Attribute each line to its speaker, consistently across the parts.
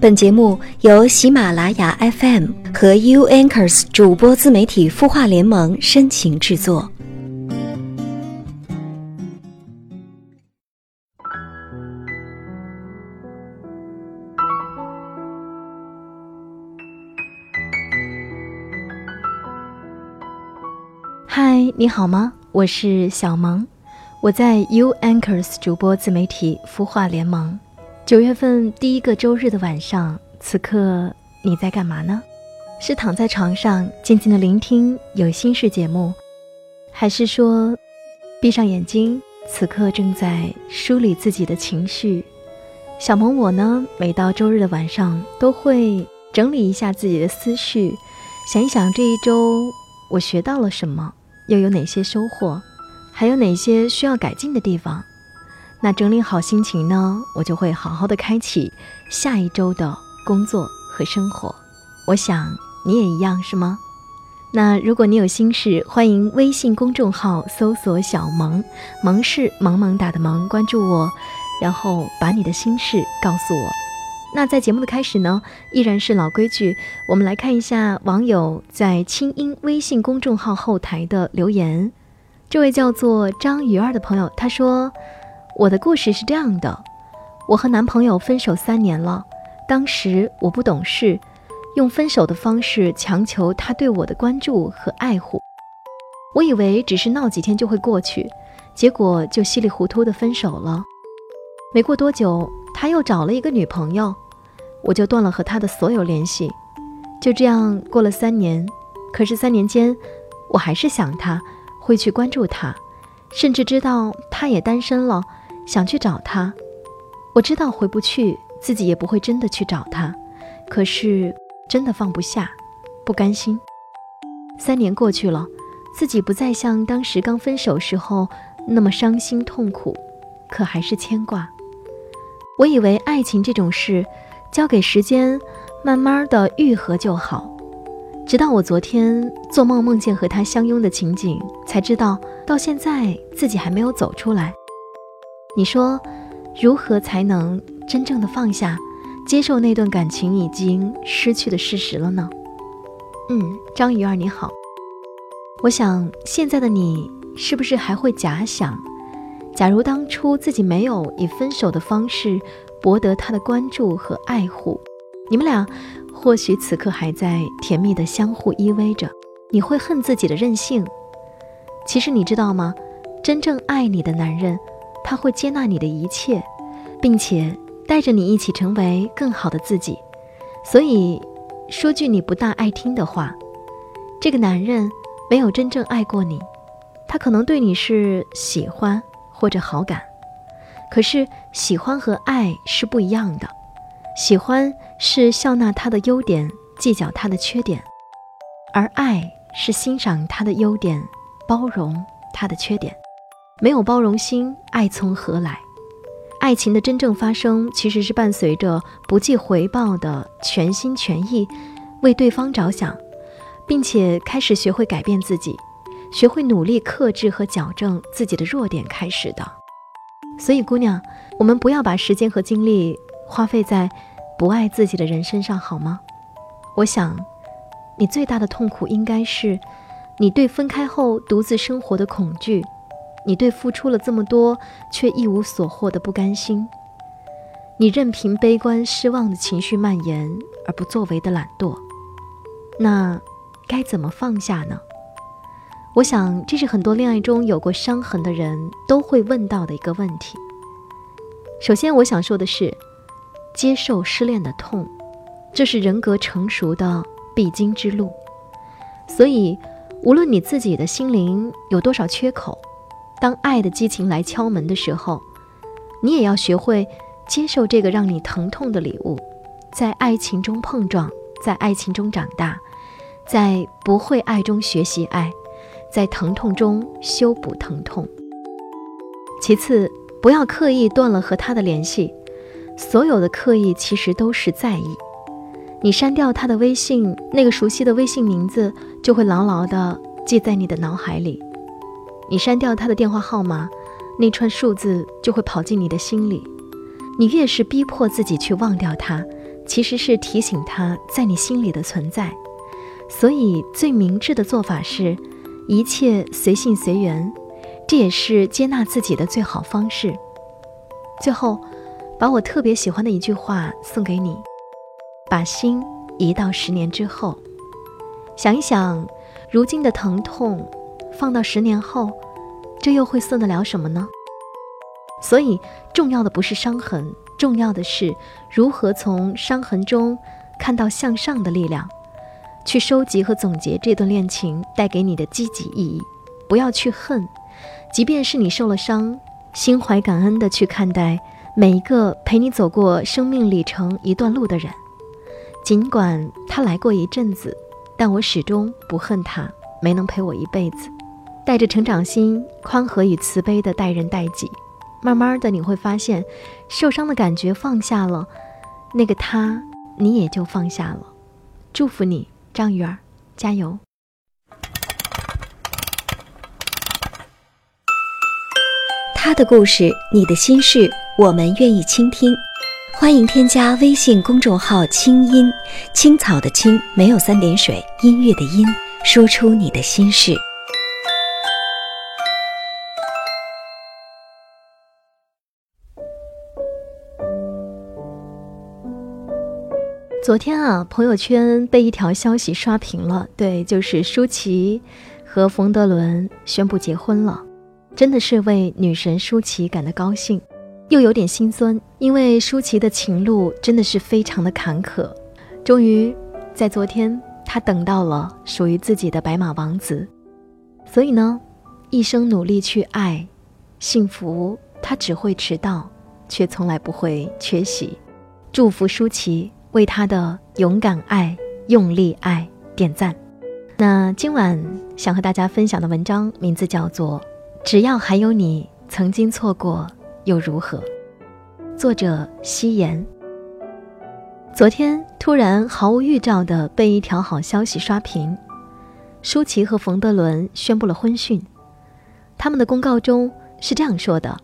Speaker 1: 本节目由喜马拉雅 FM 和 U Anchors 主播自媒体孵化联盟深情制作。
Speaker 2: 嗨，你好吗？我是小萌，我在 U Anchors 主播自媒体孵化联盟。九月份第一个周日的晚上，此刻你在干嘛呢？是躺在床上静静的聆听有心事节目，还是说闭上眼睛，此刻正在梳理自己的情绪？小萌我呢，每到周日的晚上都会整理一下自己的思绪，想一想这一周我学到了什么，又有哪些收获，还有哪些需要改进的地方。那整理好心情呢，我就会好好的开启下一周的工作和生活。我想你也一样是吗？那如果你有心事，欢迎微信公众号搜索“小萌”，萌是萌萌哒的萌，关注我，然后把你的心事告诉我。那在节目的开始呢，依然是老规矩，我们来看一下网友在清音微信公众号后台的留言。这位叫做张鱼儿的朋友，他说。我的故事是这样的：我和男朋友分手三年了，当时我不懂事，用分手的方式强求他对我的关注和爱护。我以为只是闹几天就会过去，结果就稀里糊涂的分手了。没过多久，他又找了一个女朋友，我就断了和他的所有联系。就这样过了三年，可是三年间，我还是想他，会去关注他，甚至知道他也单身了。想去找他，我知道回不去，自己也不会真的去找他，可是真的放不下，不甘心。三年过去了，自己不再像当时刚分手时候那么伤心痛苦，可还是牵挂。我以为爱情这种事，交给时间，慢慢的愈合就好。直到我昨天做梦梦见和他相拥的情景，才知道到现在自己还没有走出来。你说，如何才能真正的放下，接受那段感情已经失去的事实了呢？嗯，张鱼儿你好，我想现在的你是不是还会假想，假如当初自己没有以分手的方式博得他的关注和爱护，你们俩或许此刻还在甜蜜的相互依偎着，你会恨自己的任性。其实你知道吗？真正爱你的男人。他会接纳你的一切，并且带着你一起成为更好的自己。所以，说句你不大爱听的话，这个男人没有真正爱过你，他可能对你是喜欢或者好感。可是，喜欢和爱是不一样的。喜欢是笑纳他的优点，计较他的缺点；而爱是欣赏他的优点，包容他的缺点。没有包容心，爱从何来？爱情的真正发生，其实是伴随着不计回报的全心全意为对方着想，并且开始学会改变自己，学会努力克制和矫正自己的弱点开始的。所以，姑娘，我们不要把时间和精力花费在不爱自己的人身上，好吗？我想，你最大的痛苦应该是你对分开后独自生活的恐惧。你对付出了这么多却一无所获的不甘心，你任凭悲观失望的情绪蔓延而不作为的懒惰，那该怎么放下呢？我想这是很多恋爱中有过伤痕的人都会问到的一个问题。首先，我想说的是，接受失恋的痛，这是人格成熟的必经之路。所以，无论你自己的心灵有多少缺口。当爱的激情来敲门的时候，你也要学会接受这个让你疼痛的礼物，在爱情中碰撞，在爱情中长大，在不会爱中学习爱，在疼痛中修补疼痛。其次，不要刻意断了和他的联系，所有的刻意其实都是在意。你删掉他的微信，那个熟悉的微信名字就会牢牢地记在你的脑海里。你删掉他的电话号码，那串数字就会跑进你的心里。你越是逼迫自己去忘掉他，其实是提醒他在你心里的存在。所以最明智的做法是，一切随性随缘，这也是接纳自己的最好方式。最后，把我特别喜欢的一句话送给你：把心移到十年之后，想一想，如今的疼痛，放到十年后，这又会算得了什么呢？所以，重要的不是伤痕，重要的是如何从伤痕中看到向上的力量，去收集和总结这段恋情带给你的积极意义。不要去恨，即便是你受了伤。心怀感恩的去看待每一个陪你走过生命里程一段路的人，尽管他来过一阵子，但我始终不恨他没能陪我一辈子。带着成长心、宽和与慈悲的待人待己，慢慢的你会发现，受伤的感觉放下了，那个他你也就放下了。祝福你，张鱼儿，加油！
Speaker 1: 他的故事，你的心事，我们愿意倾听。欢迎添加微信公众号“清音青草”的青没有三点水，音乐的音，说出你的心事。
Speaker 2: 昨天啊，朋友圈被一条消息刷屏了，对，就是舒淇和冯德伦宣布结婚了。真的是为女神舒淇感到高兴，又有点心酸，因为舒淇的情路真的是非常的坎坷。终于在昨天，她等到了属于自己的白马王子。所以呢，一生努力去爱，幸福她只会迟到，却从来不会缺席。祝福舒淇，为他的勇敢爱、用力爱点赞。那今晚想和大家分享的文章名字叫做。只要还有你，曾经错过又如何？作者：夕颜。昨天突然毫无预兆的被一条好消息刷屏，舒淇和冯德伦宣布了婚讯。他们的公告中是这样说的：“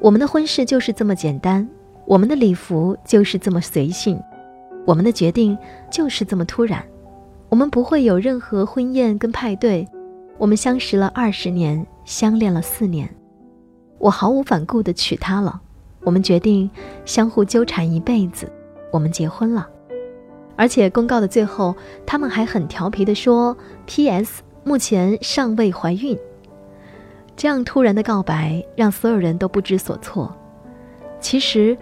Speaker 2: 我们的婚事就是这么简单，我们的礼服就是这么随性，我们的决定就是这么突然，我们不会有任何婚宴跟派对。我们相识了二十年。”相恋了四年，我毫无反顾地娶她了。我们决定相互纠缠一辈子，我们结婚了。而且公告的最后，他们还很调皮地说：“P.S. 目前尚未怀孕。”这样突然的告白让所有人都不知所措。其实，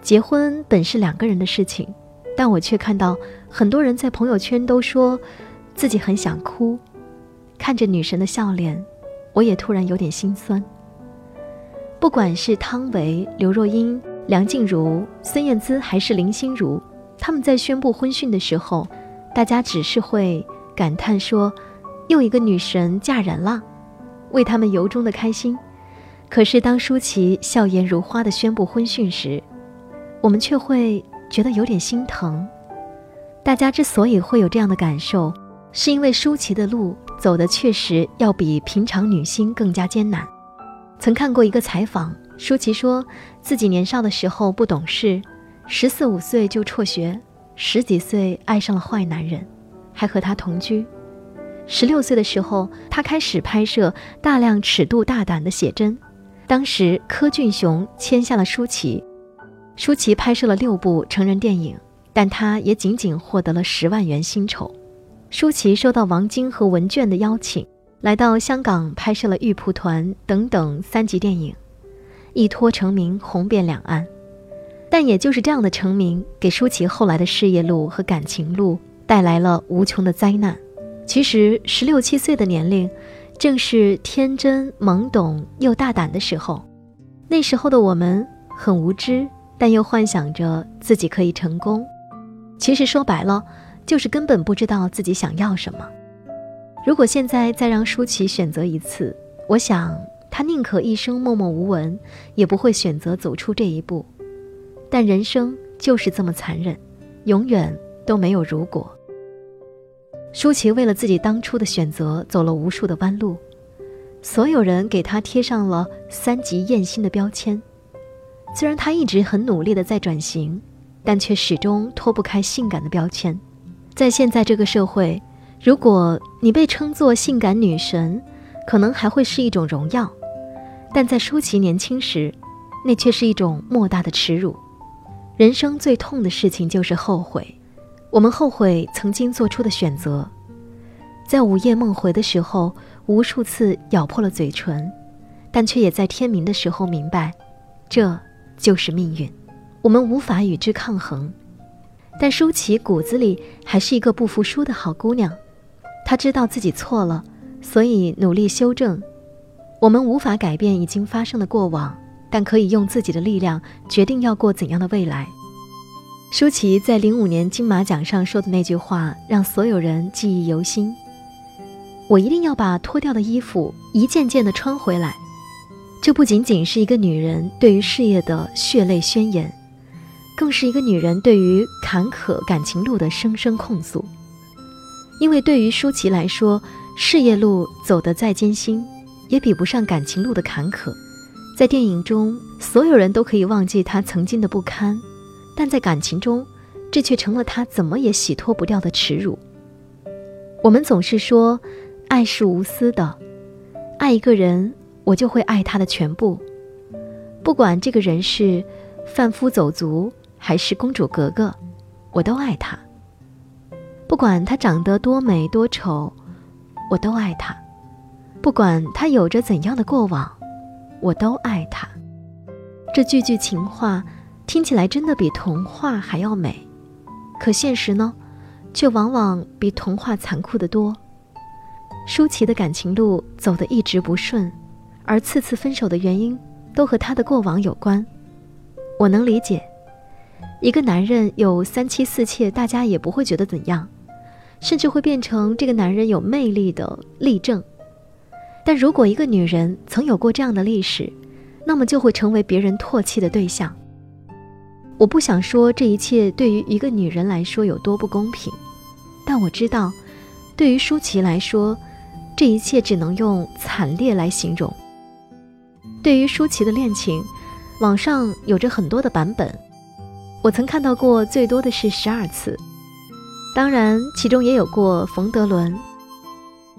Speaker 2: 结婚本是两个人的事情，但我却看到很多人在朋友圈都说自己很想哭，看着女神的笑脸。我也突然有点心酸。不管是汤唯、刘若英、梁静茹、孙燕姿，还是林心如，他们在宣布婚讯的时候，大家只是会感叹说：“又一个女神嫁人了”，为他们由衷的开心。可是当舒淇笑颜如花的宣布婚讯时，我们却会觉得有点心疼。大家之所以会有这样的感受，是因为舒淇的路。走的确实要比平常女星更加艰难。曾看过一个采访，舒淇说自己年少的时候不懂事，十四五岁就辍学，十几岁爱上了坏男人，还和他同居。十六岁的时候，她开始拍摄大量尺度大胆的写真。当时柯俊雄签下了舒淇，舒淇拍摄了六部成人电影，但她也仅仅获得了十万元薪酬。舒淇收到王晶和文娟的邀请，来到香港拍摄了《玉蒲团》等等三级电影，一脱成名，红遍两岸。但也就是这样的成名，给舒淇后来的事业路和感情路带来了无穷的灾难。其实十六七岁的年龄，正是天真懵懂又大胆的时候。那时候的我们很无知，但又幻想着自己可以成功。其实说白了。就是根本不知道自己想要什么。如果现在再让舒淇选择一次，我想她宁可一生默默无闻，也不会选择走出这一步。但人生就是这么残忍，永远都没有如果。舒淇为了自己当初的选择走了无数的弯路，所有人给她贴上了三级艳星的标签。虽然她一直很努力的在转型，但却始终脱不开性感的标签。在现在这个社会，如果你被称作性感女神，可能还会是一种荣耀；但在舒淇年轻时，那却是一种莫大的耻辱。人生最痛的事情就是后悔，我们后悔曾经做出的选择，在午夜梦回的时候，无数次咬破了嘴唇，但却也在天明的时候明白，这就是命运，我们无法与之抗衡。但舒淇骨子里还是一个不服输的好姑娘，她知道自己错了，所以努力修正。我们无法改变已经发生的过往。但可以用自己的力量决定要过怎样的未来。舒淇在零五年金马奖上说的那句话，让所有人记忆犹新：“我一定要把脱掉的衣服一件件的穿回来。”这不仅仅是一个女人对于事业的血泪宣言，更是一个女人对于坎坷感情路的声声控诉。因为对于舒淇来说，事业路走得再艰辛，也比不上感情路的坎坷。在电影中，所有人都可以忘记她曾经的不堪，但在感情中，这却成了她怎么也洗脱不掉的耻辱。我们总是说，爱是无私的，爱一个人，我就会爱他的全部，不管这个人是贩夫走卒还是公主格格，我都爱他。不管他长得多美多丑，我都爱他。不管他有着怎样的过往。我都爱他，这句句情话听起来真的比童话还要美，可现实呢，却往往比童话残酷得多。舒淇的感情路走得一直不顺，而次次分手的原因都和他的过往有关。我能理解，一个男人有三妻四妾，大家也不会觉得怎样，甚至会变成这个男人有魅力的例证。但如果一个女人曾有过这样的历史，那么就会成为别人唾弃的对象。我不想说这一切对于一个女人来说有多不公平，但我知道，对于舒淇来说，这一切只能用惨烈来形容。对于舒淇的恋情，网上有着很多的版本，我曾看到过最多的是十二次，当然其中也有过冯德伦。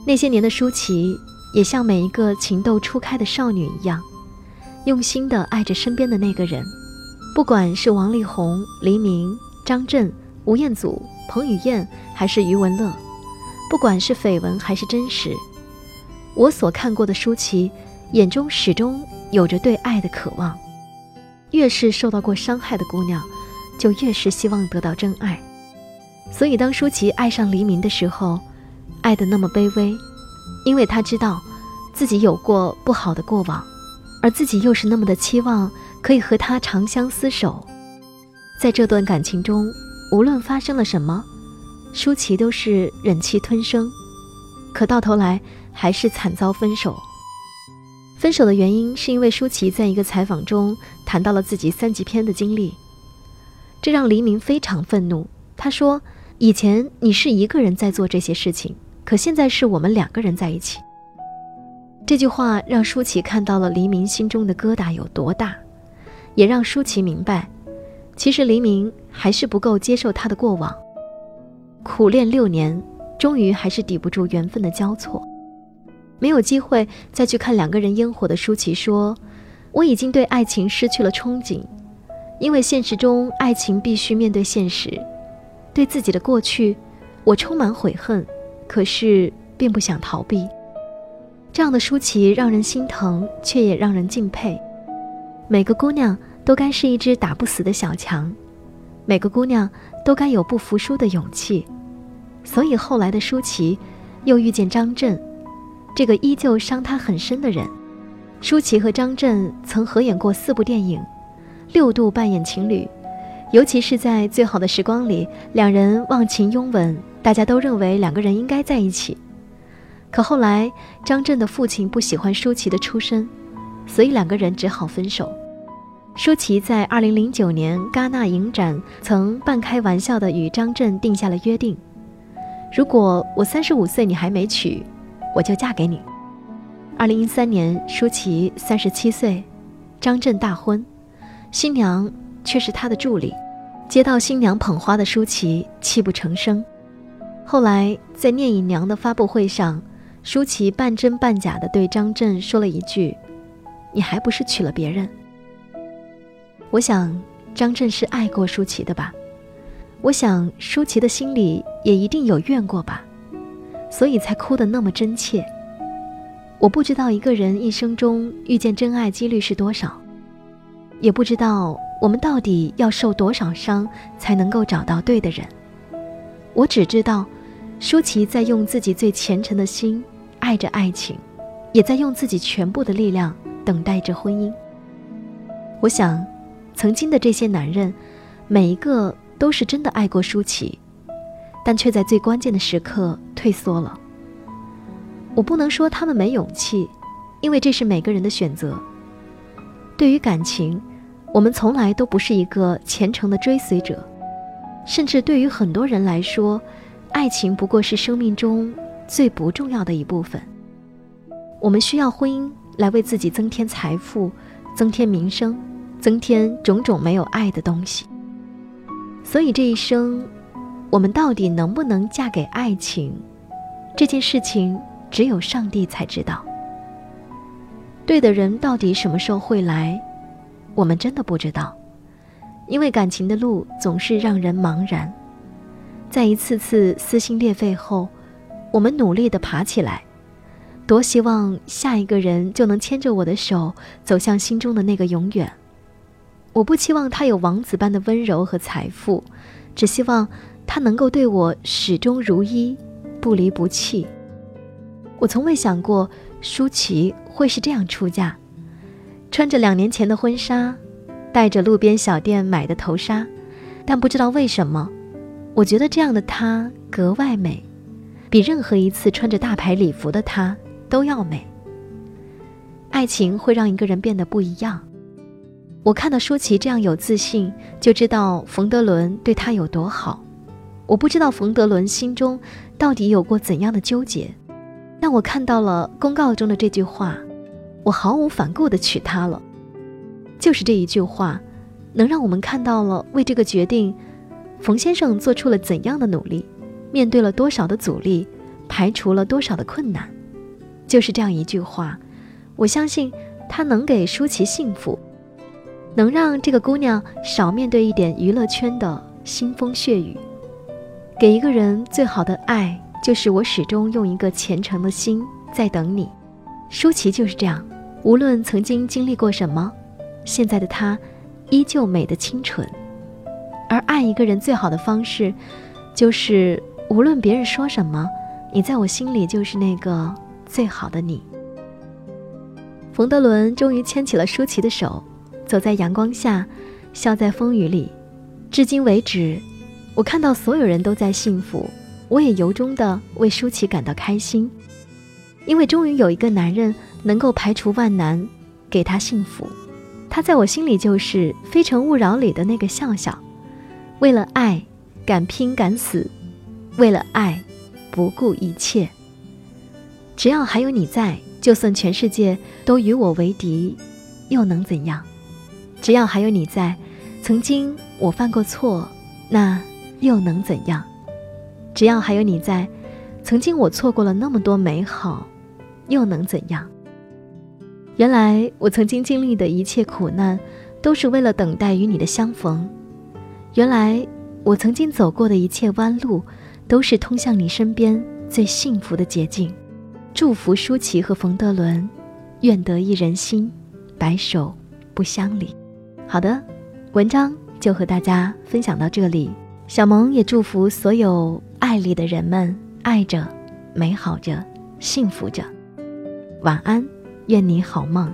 Speaker 2: 那些年的舒淇。也像每一个情窦初开的少女一样，用心的爱着身边的那个人，不管是王力宏、黎明、张震、吴彦祖、彭于晏，还是余文乐，不管是绯闻还是真实，我所看过的舒淇眼中始终有着对爱的渴望。越是受到过伤害的姑娘，就越是希望得到真爱。所以，当舒淇爱上黎明的时候，爱的那么卑微。因为他知道，自己有过不好的过往，而自己又是那么的期望可以和他长相厮守，在这段感情中，无论发生了什么，舒淇都是忍气吞声，可到头来还是惨遭分手。分手的原因是因为舒淇在一个采访中谈到了自己三级片的经历，这让黎明非常愤怒。他说：“以前你是一个人在做这些事情。”可现在是我们两个人在一起。这句话让舒淇看到了黎明心中的疙瘩有多大，也让舒淇明白，其实黎明还是不够接受他的过往。苦练六年，终于还是抵不住缘分的交错，没有机会再去看两个人烟火的舒淇说：“我已经对爱情失去了憧憬，因为现实中爱情必须面对现实。对自己的过去，我充满悔恨。”可是并不想逃避，这样的舒淇让人心疼，却也让人敬佩。每个姑娘都该是一只打不死的小强，每个姑娘都该有不服输的勇气。所以后来的舒淇，又遇见张震，这个依旧伤他很深的人。舒淇和张震曾合演过四部电影，六度扮演情侣，尤其是在《最好的时光》里，两人忘情拥吻。大家都认为两个人应该在一起，可后来张震的父亲不喜欢舒淇的出身，所以两个人只好分手。舒淇在二零零九年戛纳影展曾半开玩笑的与张震定下了约定：如果我三十五岁你还没娶，我就嫁给你。二零一三年，舒淇三十七岁，张震大婚，新娘却是他的助理。接到新娘捧花的舒淇泣不成声。后来在聂隐娘的发布会上，舒淇半真半假的对张震说了一句：“你还不是娶了别人？”我想张震是爱过舒淇的吧，我想舒淇的心里也一定有怨过吧，所以才哭得那么真切。我不知道一个人一生中遇见真爱几率是多少，也不知道我们到底要受多少伤才能够找到对的人。我只知道，舒淇在用自己最虔诚的心爱着爱情，也在用自己全部的力量等待着婚姻。我想，曾经的这些男人，每一个都是真的爱过舒淇，但却在最关键的时刻退缩了。我不能说他们没勇气，因为这是每个人的选择。对于感情，我们从来都不是一个虔诚的追随者，甚至对于很多人来说，爱情不过是生命中最不重要的一部分。我们需要婚姻来为自己增添财富、增添名声、增添种种没有爱的东西。所以这一生，我们到底能不能嫁给爱情，这件事情。只有上帝才知道，对的人到底什么时候会来，我们真的不知道，因为感情的路总是让人茫然。在一次次撕心裂肺后，我们努力的爬起来，多希望下一个人就能牵着我的手走向心中的那个永远。我不期望他有王子般的温柔和财富，只希望他能够对我始终如一，不离不弃。我从未想过舒淇会是这样出嫁，穿着两年前的婚纱，戴着路边小店买的头纱，但不知道为什么，我觉得这样的她格外美，比任何一次穿着大牌礼服的她都要美。爱情会让一个人变得不一样。我看到舒淇这样有自信，就知道冯德伦对她有多好。我不知道冯德伦心中到底有过怎样的纠结。但我看到了公告中的这句话，我毫无反顾地娶她了。就是这一句话，能让我们看到了为这个决定，冯先生做出了怎样的努力，面对了多少的阻力，排除了多少的困难。就是这样一句话，我相信他能给舒淇幸福，能让这个姑娘少面对一点娱乐圈的腥风血雨，给一个人最好的爱。就是我始终用一个虔诚的心在等你，舒淇就是这样。无论曾经经历过什么，现在的她依旧美得清纯。而爱一个人最好的方式，就是无论别人说什么，你在我心里就是那个最好的你。冯德伦终于牵起了舒淇的手，走在阳光下，笑在风雨里。至今为止，我看到所有人都在幸福。我也由衷的为舒淇感到开心，因为终于有一个男人能够排除万难，给她幸福。他在我心里就是《非诚勿扰》里的那个笑笑，为了爱敢拼敢死，为了爱不顾一切。只要还有你在，就算全世界都与我为敌，又能怎样？只要还有你在，曾经我犯过错，那又能怎样？只要还有你在，曾经我错过了那么多美好，又能怎样？原来我曾经经历的一切苦难，都是为了等待与你的相逢。原来我曾经走过的一切弯路，都是通向你身边最幸福的捷径。祝福舒淇和冯德伦，愿得一人心，白首不相离。好的，文章就和大家分享到这里。小萌也祝福所有。爱里的人们，爱着，美好着，幸福着。晚安，愿你好梦。